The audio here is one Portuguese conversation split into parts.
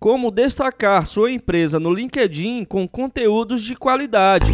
Como destacar sua empresa no LinkedIn com conteúdos de qualidade.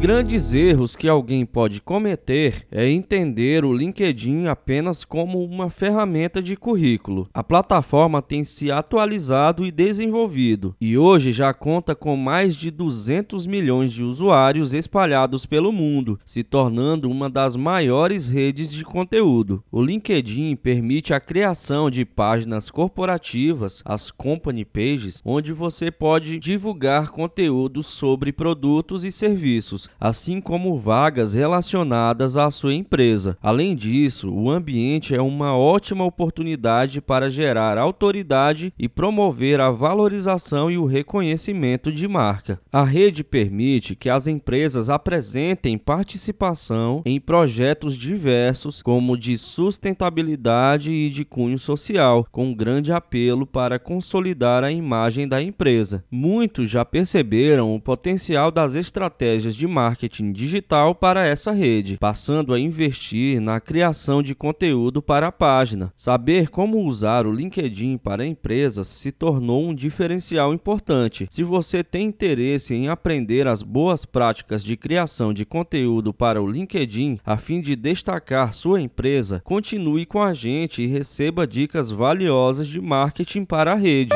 Grandes erros que alguém pode cometer é entender o LinkedIn apenas como uma ferramenta de currículo. A plataforma tem se atualizado e desenvolvido e hoje já conta com mais de 200 milhões de usuários espalhados pelo mundo, se tornando uma das maiores redes de conteúdo. O LinkedIn permite a criação de páginas corporativas, as company pages, onde você pode divulgar conteúdos sobre produtos e serviços assim como vagas relacionadas à sua empresa. Além disso, o ambiente é uma ótima oportunidade para gerar autoridade e promover a valorização e o reconhecimento de marca. A rede permite que as empresas apresentem participação em projetos diversos, como de sustentabilidade e de cunho social, com grande apelo para consolidar a imagem da empresa. Muitos já perceberam o potencial das estratégias de marketing digital para essa rede, passando a investir na criação de conteúdo para a página. Saber como usar o LinkedIn para empresas se tornou um diferencial importante. Se você tem interesse em aprender as boas práticas de criação de conteúdo para o LinkedIn a fim de destacar sua empresa, continue com a gente e receba dicas valiosas de marketing para a rede.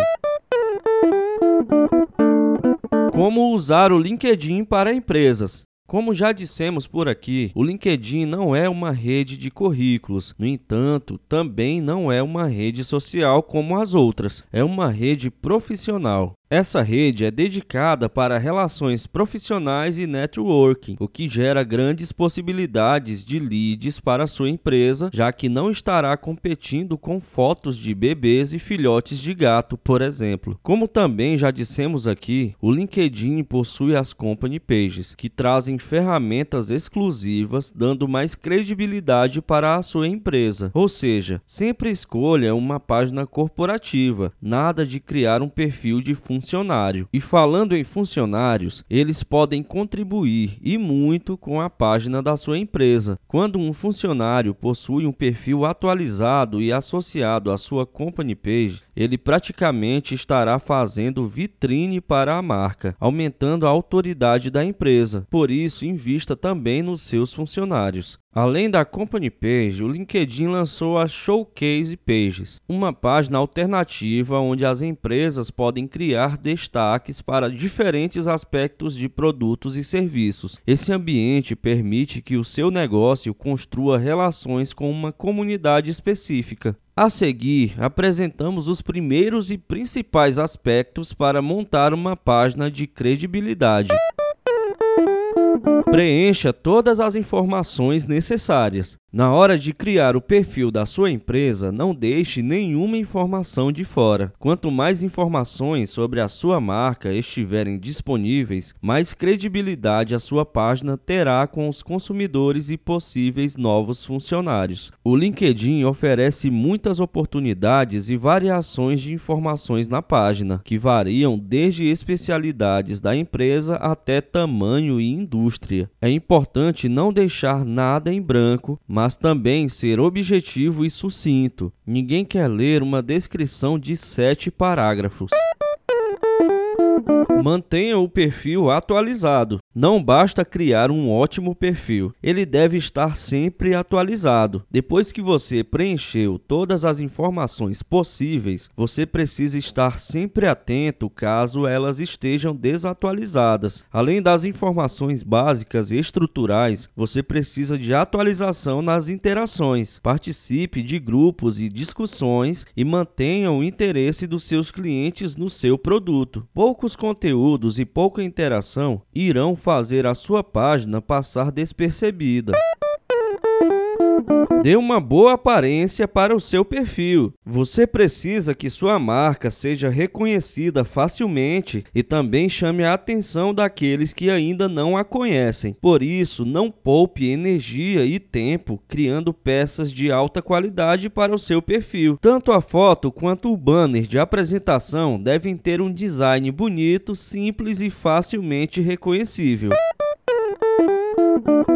Como usar o LinkedIn para empresas. Como já dissemos por aqui, o LinkedIn não é uma rede de currículos, no entanto, também não é uma rede social como as outras, é uma rede profissional. Essa rede é dedicada para relações profissionais e networking, o que gera grandes possibilidades de leads para sua empresa, já que não estará competindo com fotos de bebês e filhotes de gato, por exemplo. Como também já dissemos aqui, o LinkedIn possui as company pages, que trazem ferramentas exclusivas, dando mais credibilidade para a sua empresa. Ou seja, sempre escolha uma página corporativa, nada de criar um perfil de funcionário funcionário. E falando em funcionários, eles podem contribuir e muito com a página da sua empresa. Quando um funcionário possui um perfil atualizado e associado à sua company page, ele praticamente estará fazendo vitrine para a marca, aumentando a autoridade da empresa. Por isso, invista também nos seus funcionários. Além da Company Page, o LinkedIn lançou a Showcase Pages, uma página alternativa onde as empresas podem criar destaques para diferentes aspectos de produtos e serviços. Esse ambiente permite que o seu negócio construa relações com uma comunidade específica. A seguir, apresentamos os primeiros e principais aspectos para montar uma página de credibilidade. Preencha todas as informações necessárias. Na hora de criar o perfil da sua empresa, não deixe nenhuma informação de fora. Quanto mais informações sobre a sua marca estiverem disponíveis, mais credibilidade a sua página terá com os consumidores e possíveis novos funcionários. O LinkedIn oferece muitas oportunidades e variações de informações na página, que variam desde especialidades da empresa até tamanho e indústria. É importante não deixar nada em branco, mas mas também ser objetivo e sucinto. Ninguém quer ler uma descrição de sete parágrafos. Mantenha o perfil atualizado. Não basta criar um ótimo perfil, ele deve estar sempre atualizado. Depois que você preencheu todas as informações possíveis, você precisa estar sempre atento caso elas estejam desatualizadas. Além das informações básicas e estruturais, você precisa de atualização nas interações. Participe de grupos e discussões e mantenha o interesse dos seus clientes no seu produto. Poucos conteúdos e pouca interação irão fazer a sua página passar despercebida. Dê uma boa aparência para o seu perfil. Você precisa que sua marca seja reconhecida facilmente e também chame a atenção daqueles que ainda não a conhecem. Por isso, não poupe energia e tempo criando peças de alta qualidade para o seu perfil. Tanto a foto quanto o banner de apresentação devem ter um design bonito, simples e facilmente reconhecível.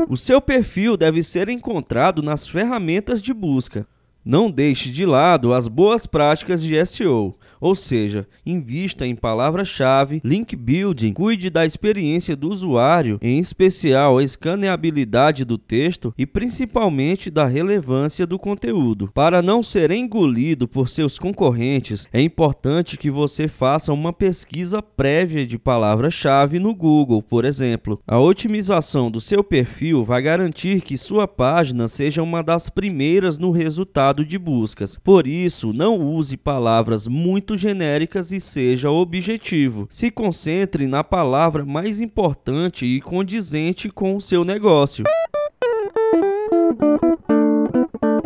O seu perfil deve ser encontrado nas ferramentas de busca. Não deixe de lado as boas práticas de SEO. Ou seja, invista em palavra-chave, link building, cuide da experiência do usuário, em especial a escaneabilidade do texto e principalmente da relevância do conteúdo. Para não ser engolido por seus concorrentes, é importante que você faça uma pesquisa prévia de palavra-chave no Google, por exemplo. A otimização do seu perfil vai garantir que sua página seja uma das primeiras no resultado de buscas. Por isso, não use palavras muito genéricas e seja objetivo. Se concentre na palavra mais importante e condizente com o seu negócio.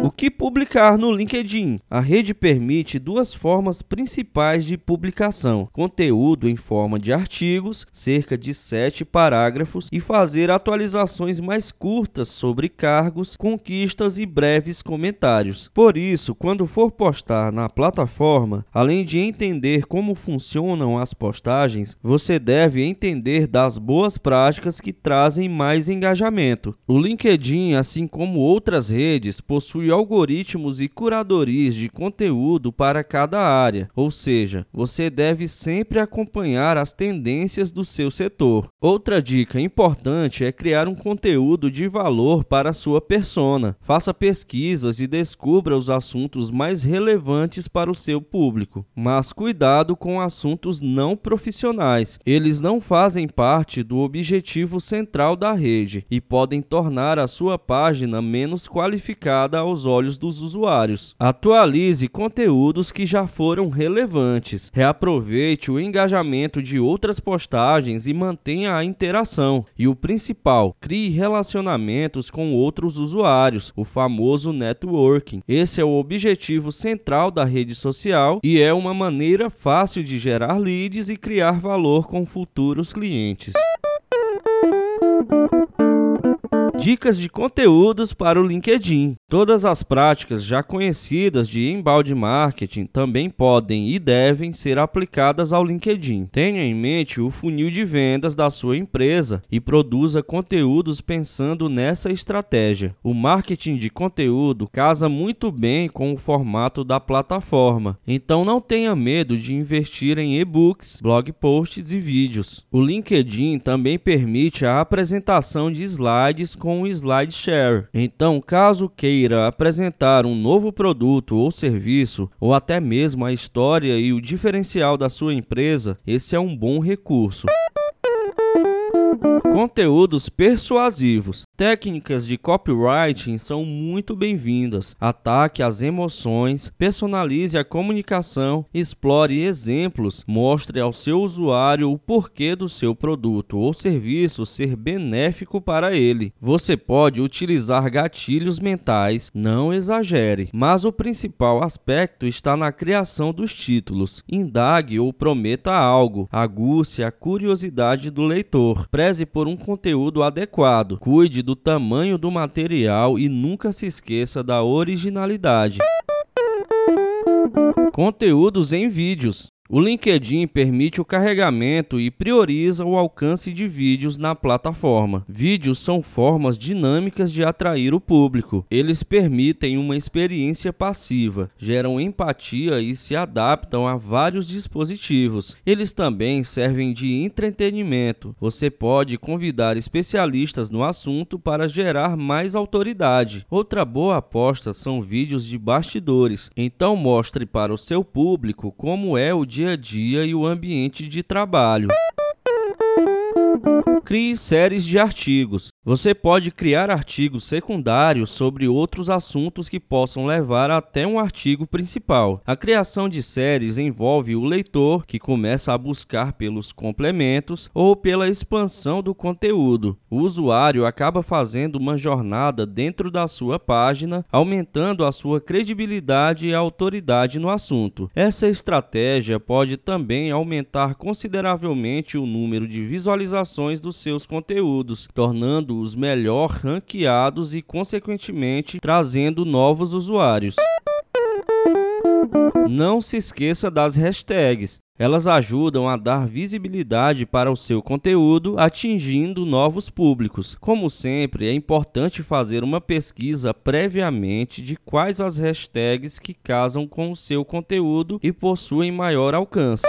O que publicar no LinkedIn? A rede permite duas formas principais de publicação: conteúdo em forma de artigos, cerca de sete parágrafos, e fazer atualizações mais curtas sobre cargos, conquistas e breves comentários. Por isso, quando for postar na plataforma, além de entender como funcionam as postagens, você deve entender das boas práticas que trazem mais engajamento. O LinkedIn, assim como outras redes, possui algoritmos e curadorias de conteúdo para cada área, ou seja, você deve sempre acompanhar as tendências do seu setor. Outra dica importante é criar um conteúdo de valor para a sua persona. Faça pesquisas e descubra os assuntos mais relevantes para o seu público, mas cuidado com assuntos não profissionais. Eles não fazem parte do objetivo central da rede e podem tornar a sua página menos qualificada aos aos olhos dos usuários. Atualize conteúdos que já foram relevantes. Reaproveite o engajamento de outras postagens e mantenha a interação. E o principal, crie relacionamentos com outros usuários, o famoso networking. Esse é o objetivo central da rede social e é uma maneira fácil de gerar leads e criar valor com futuros clientes. Dicas de conteúdos para o LinkedIn. Todas as práticas já conhecidas de embalde marketing também podem e devem ser aplicadas ao LinkedIn. Tenha em mente o funil de vendas da sua empresa e produza conteúdos pensando nessa estratégia. O marketing de conteúdo casa muito bem com o formato da plataforma, então não tenha medo de investir em e-books, blog posts e vídeos. O LinkedIn também permite a apresentação de slides com com o SlideShare. Então, caso queira apresentar um novo produto ou serviço, ou até mesmo a história e o diferencial da sua empresa, esse é um bom recurso. Conteúdos persuasivos. Técnicas de copywriting são muito bem-vindas. Ataque as emoções, personalize a comunicação, explore exemplos, mostre ao seu usuário o porquê do seu produto ou serviço ser benéfico para ele. Você pode utilizar gatilhos mentais, não exagere, mas o principal aspecto está na criação dos títulos. Indague ou prometa algo, aguce a curiosidade do leitor. Preze por um conteúdo adequado. Cuide do tamanho do material e nunca se esqueça da originalidade. Conteúdos em vídeos. O LinkedIn permite o carregamento e prioriza o alcance de vídeos na plataforma. Vídeos são formas dinâmicas de atrair o público. Eles permitem uma experiência passiva, geram empatia e se adaptam a vários dispositivos. Eles também servem de entretenimento. Você pode convidar especialistas no assunto para gerar mais autoridade. Outra boa aposta são vídeos de bastidores. Então mostre para o seu público como é o dia dia a dia e o ambiente de trabalho. Crie séries de artigos. Você pode criar artigos secundários sobre outros assuntos que possam levar até um artigo principal. A criação de séries envolve o leitor, que começa a buscar pelos complementos ou pela expansão do conteúdo. O usuário acaba fazendo uma jornada dentro da sua página, aumentando a sua credibilidade e autoridade no assunto. Essa estratégia pode também aumentar consideravelmente o número de visualizações seus conteúdos, tornando os melhor ranqueados e, consequentemente, trazendo novos usuários. Não se esqueça das hashtags. Elas ajudam a dar visibilidade para o seu conteúdo, atingindo novos públicos. Como sempre, é importante fazer uma pesquisa previamente de quais as hashtags que casam com o seu conteúdo e possuem maior alcance.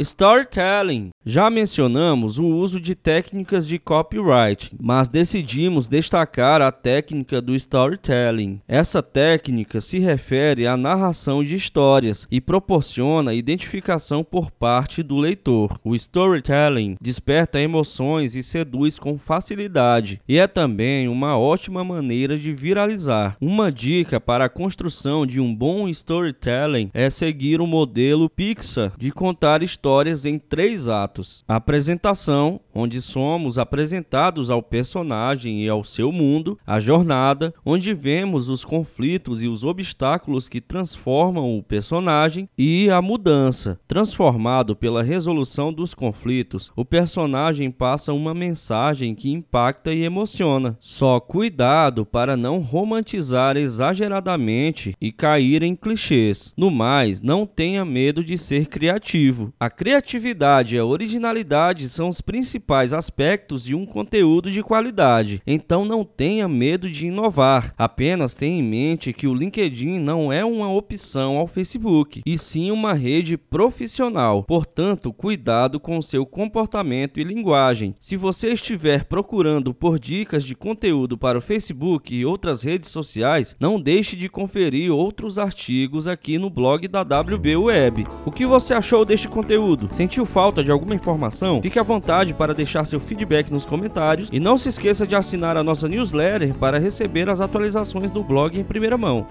Storytelling. Já mencionamos o uso de técnicas de copyright, mas decidimos destacar a técnica do storytelling. Essa técnica se refere à narração de histórias e proporciona identificação por parte do leitor. O storytelling desperta emoções e seduz com facilidade, e é também uma ótima maneira de viralizar. Uma dica para a construção de um bom storytelling é seguir o modelo Pixar de contar histórias em três atos: a apresentação, onde somos apresentados ao personagem e ao seu mundo, a jornada, onde vemos os conflitos e os obstáculos que transformam o personagem, e a mudança. Transformado pela resolução dos conflitos, o personagem passa uma mensagem que impacta e emociona. Só cuidado para não romantizar exageradamente e cair em clichês. No mais, não tenha medo de ser criativo. A criatividade e a originalidade são os principais aspectos de um conteúdo de qualidade. Então não tenha medo de inovar. Apenas tenha em mente que o LinkedIn não é uma opção ao Facebook, e sim uma rede profissional. Portanto, cuidado com seu comportamento e linguagem. Se você estiver procurando por dicas de conteúdo para o Facebook e outras redes sociais, não deixe de conferir outros artigos aqui no blog da WB Web. O que você achou deste conteúdo? Sentiu falta de alguma informação? Fique à vontade para deixar seu feedback nos comentários e não se esqueça de assinar a nossa newsletter para receber as atualizações do blog em primeira mão.